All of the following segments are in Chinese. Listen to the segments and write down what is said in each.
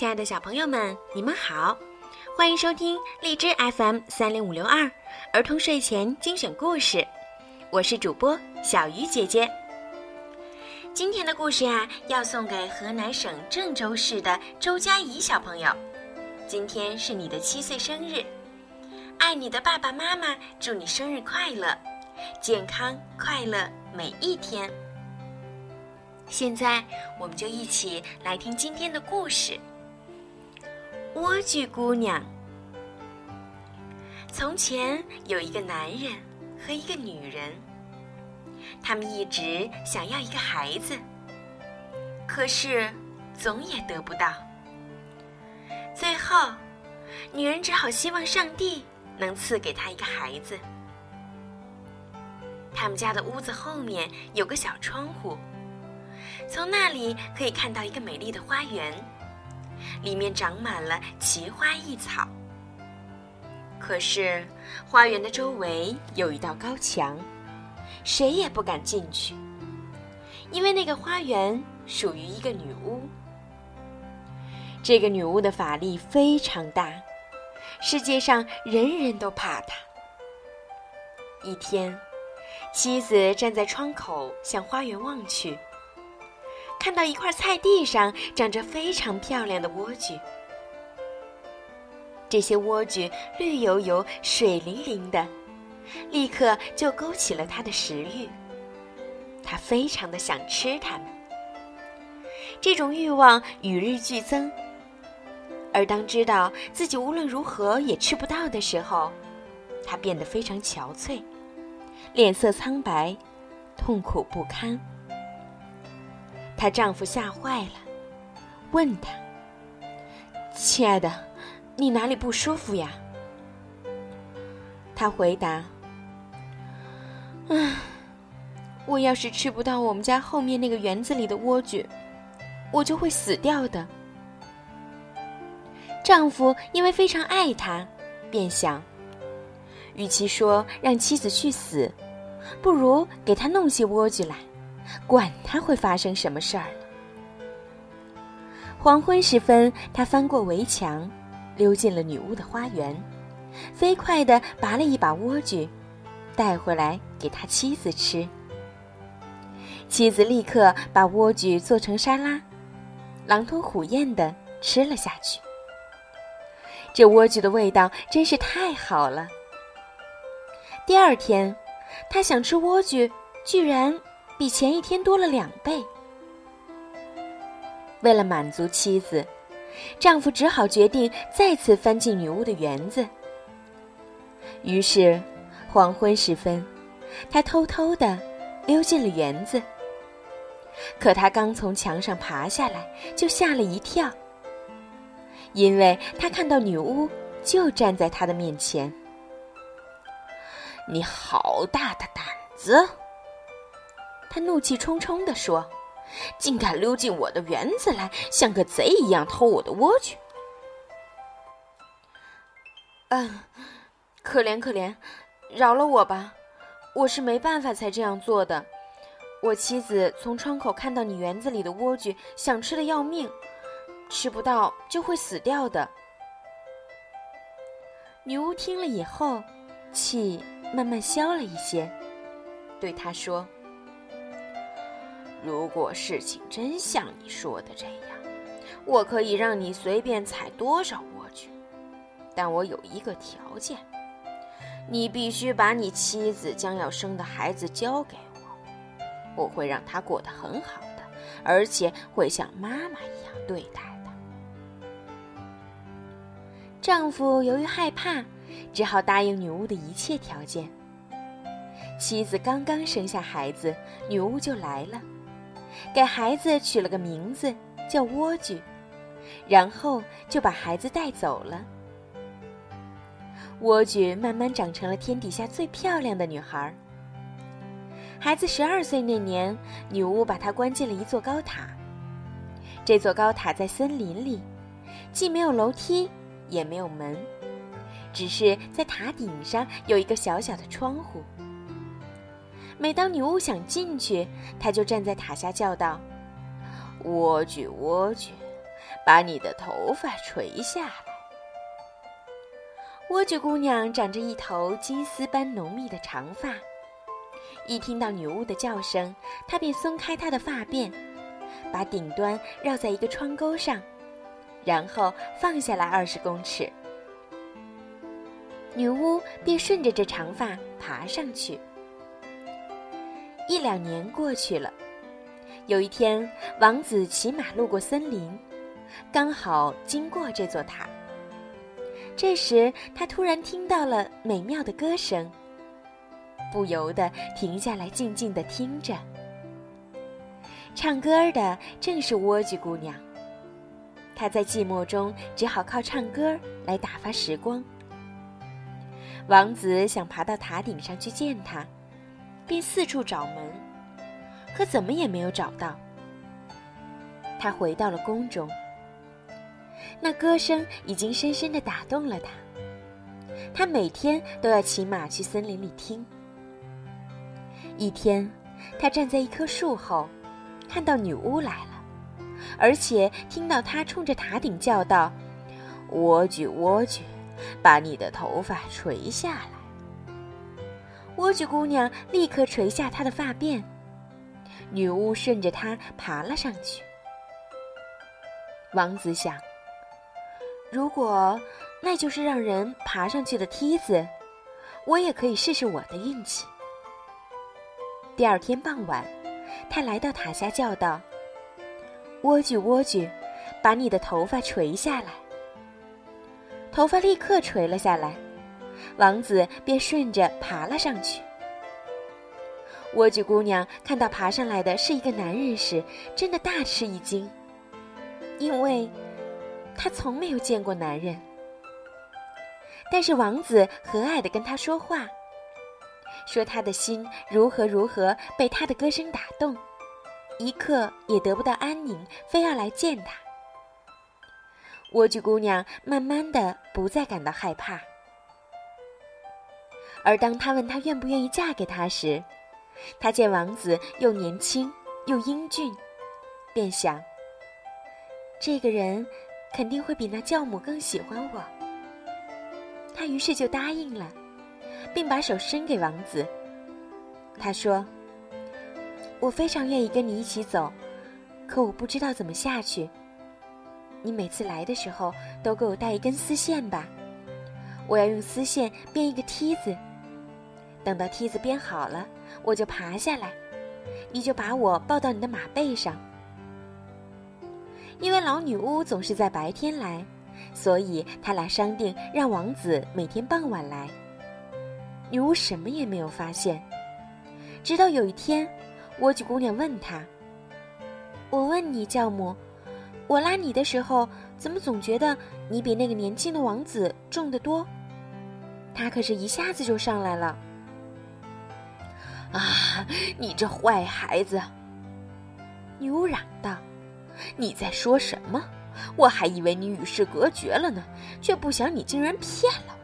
亲爱的小朋友们，你们好，欢迎收听荔枝 FM 三零五六二儿童睡前精选故事，我是主播小鱼姐姐。今天的故事呀，要送给河南省郑州市的周佳怡小朋友。今天是你的七岁生日，爱你的爸爸妈妈祝你生日快乐，健康快乐每一天。现在，我们就一起来听今天的故事。莴苣姑娘。从前有一个男人和一个女人，他们一直想要一个孩子，可是总也得不到。最后，女人只好希望上帝能赐给她一个孩子。他们家的屋子后面有个小窗户。从那里可以看到一个美丽的花园，里面长满了奇花异草。可是，花园的周围有一道高墙，谁也不敢进去，因为那个花园属于一个女巫。这个女巫的法力非常大，世界上人人都怕她。一天，妻子站在窗口向花园望去。看到一块菜地上长着非常漂亮的莴苣，这些莴苣绿油油、水灵灵的，立刻就勾起了他的食欲。他非常的想吃它们，这种欲望与日俱增。而当知道自己无论如何也吃不到的时候，他变得非常憔悴，脸色苍白，痛苦不堪。她丈夫吓坏了，问她：“亲爱的，你哪里不舒服呀？”她回答：“唉，我要是吃不到我们家后面那个园子里的莴苣，我就会死掉的。”丈夫因为非常爱她，便想：与其说让妻子去死，不如给她弄些莴苣来。管他会发生什么事儿黄昏时分，他翻过围墙，溜进了女巫的花园，飞快地拔了一把莴苣，带回来给他妻子吃。妻子立刻把莴苣做成沙拉，狼吞虎咽地吃了下去。这莴苣的味道真是太好了。第二天，他想吃莴苣，居然。比前一天多了两倍。为了满足妻子，丈夫只好决定再次翻进女巫的园子。于是，黄昏时分，他偷偷的溜进了园子。可他刚从墙上爬下来，就吓了一跳，因为他看到女巫就站在他的面前。“你好大的胆子！”他怒气冲冲地说：“竟敢溜进我的园子来，像个贼一样偷我的莴苣！”嗯，可怜可怜，饶了我吧，我是没办法才这样做的。我妻子从窗口看到你园子里的莴苣，想吃的要命，吃不到就会死掉的。女巫听了以后，气慢慢消了一些，对他说。如果事情真像你说的这样，我可以让你随便采多少莴苣，但我有一个条件：你必须把你妻子将要生的孩子交给我，我会让他过得很好的，而且会像妈妈一样对待的。丈夫由于害怕，只好答应女巫的一切条件。妻子刚刚生下孩子，女巫就来了。给孩子取了个名字叫莴苣，然后就把孩子带走了。莴苣慢慢长成了天底下最漂亮的女孩。孩子十二岁那年，女巫把她关进了一座高塔。这座高塔在森林里，既没有楼梯，也没有门，只是在塔顶上有一个小小的窗户。每当女巫想进去，她就站在塔下叫道：“莴苣，莴苣，把你的头发垂下来。”莴苣姑娘长着一头金丝般浓密的长发，一听到女巫的叫声，她便松开她的发辫，把顶端绕在一个窗钩上，然后放下来二十公尺。女巫便顺着这长发爬上去。一两年过去了，有一天，王子骑马路过森林，刚好经过这座塔。这时，他突然听到了美妙的歌声，不由得停下来，静静地听着。唱歌的正是莴苣姑娘。她在寂寞中只好靠唱歌来打发时光。王子想爬到塔顶上去见她。便四处找门，可怎么也没有找到。他回到了宫中，那歌声已经深深的打动了他。他每天都要骑马去森林里听。一天，他站在一棵树后，看到女巫来了，而且听到她冲着塔顶叫道：“莴苣，莴苣，把你的头发垂下来。”莴苣姑娘立刻垂下她的发辫，女巫顺着她爬了上去。王子想：如果那就是让人爬上去的梯子，我也可以试试我的运气。第二天傍晚，他来到塔下，叫道：“莴苣，莴苣，把你的头发垂下来。”头发立刻垂了下来。王子便顺着爬了上去。莴苣姑娘看到爬上来的是一个男人时，真的大吃一惊，因为她从没有见过男人。但是王子和蔼的跟她说话，说他的心如何如何被她的歌声打动，一刻也得不到安宁，非要来见他。莴苣姑娘慢慢的不再感到害怕。而当他问她愿不愿意嫁给他时，她见王子又年轻又英俊，便想：这个人肯定会比那教母更喜欢我。她于是就答应了，并把手伸给王子。她说：“我非常愿意跟你一起走，可我不知道怎么下去。你每次来的时候都给我带一根丝线吧，我要用丝线编一个梯子。”等到梯子编好了，我就爬下来，你就把我抱到你的马背上。因为老女巫总是在白天来，所以他俩商定让王子每天傍晚来。女巫什么也没有发现，直到有一天，莴苣姑娘问他：“我问你，教母，我拉你的时候，怎么总觉得你比那个年轻的王子重得多？他可是一下子就上来了。”啊！你这坏孩子！女巫嚷道：“你在说什么？我还以为你与世隔绝了呢，却不想你竟然骗了我。”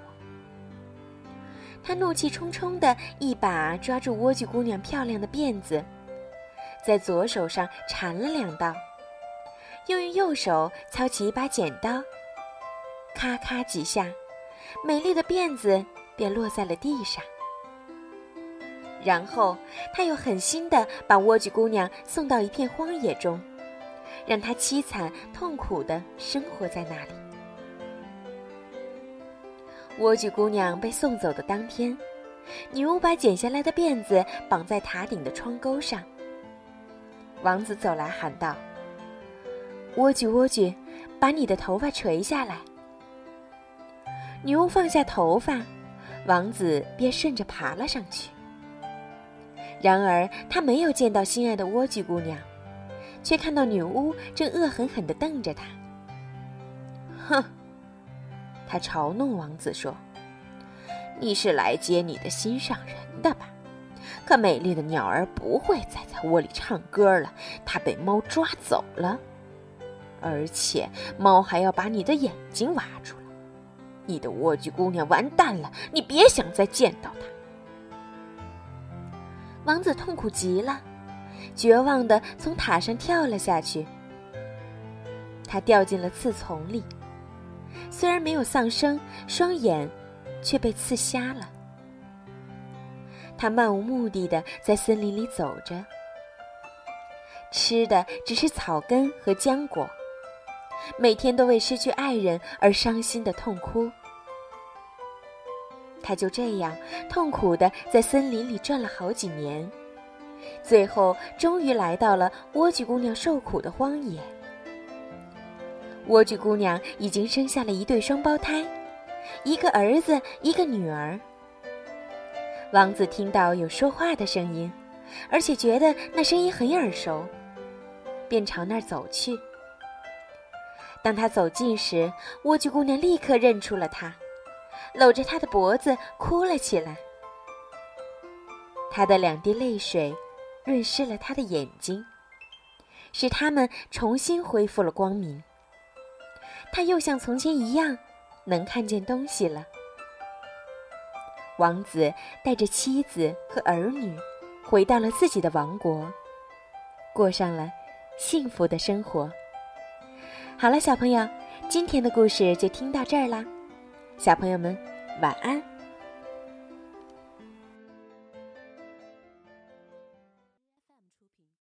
他怒气冲冲的一把抓住莴苣姑娘漂亮的辫子，在左手上缠了两道，又用右手操起一把剪刀，咔咔几下，美丽的辫子便落在了地上。然后，他又狠心地把莴苣姑娘送到一片荒野中，让她凄惨痛苦地生活在那里。莴苣姑娘被送走的当天，女巫把剪下来的辫子绑在塔顶的窗钩上。王子走来喊道：“莴苣，莴苣，把你的头发垂下来。”女巫放下头发，王子便顺着爬了上去。然而，他没有见到心爱的莴苣姑娘，却看到女巫正恶狠狠地瞪着他。哼，他嘲弄王子说：“你是来接你的心上人的吧？可美丽的鸟儿不会再在窝里唱歌了，它被猫抓走了，而且猫还要把你的眼睛挖出来。你的莴苣姑娘完蛋了，你别想再见到她。”王子痛苦极了，绝望的从塔上跳了下去。他掉进了刺丛里，虽然没有丧生，双眼却被刺瞎了。他漫无目的的在森林里走着，吃的只是草根和浆果，每天都为失去爱人而伤心的痛哭。他就这样痛苦的在森林里转了好几年，最后终于来到了莴苣姑娘受苦的荒野。莴苣姑娘已经生下了一对双胞胎，一个儿子，一个女儿。王子听到有说话的声音，而且觉得那声音很耳熟，便朝那儿走去。当他走近时，莴苣姑娘立刻认出了他，搂着他的脖子哭了起来。他的两滴泪水润湿了他的眼睛，使他们重新恢复了光明。他又像从前一样，能看见东西了。王子带着妻子和儿女，回到了自己的王国，过上了幸福的生活。好了，小朋友，今天的故事就听到这儿啦，小朋友们晚安。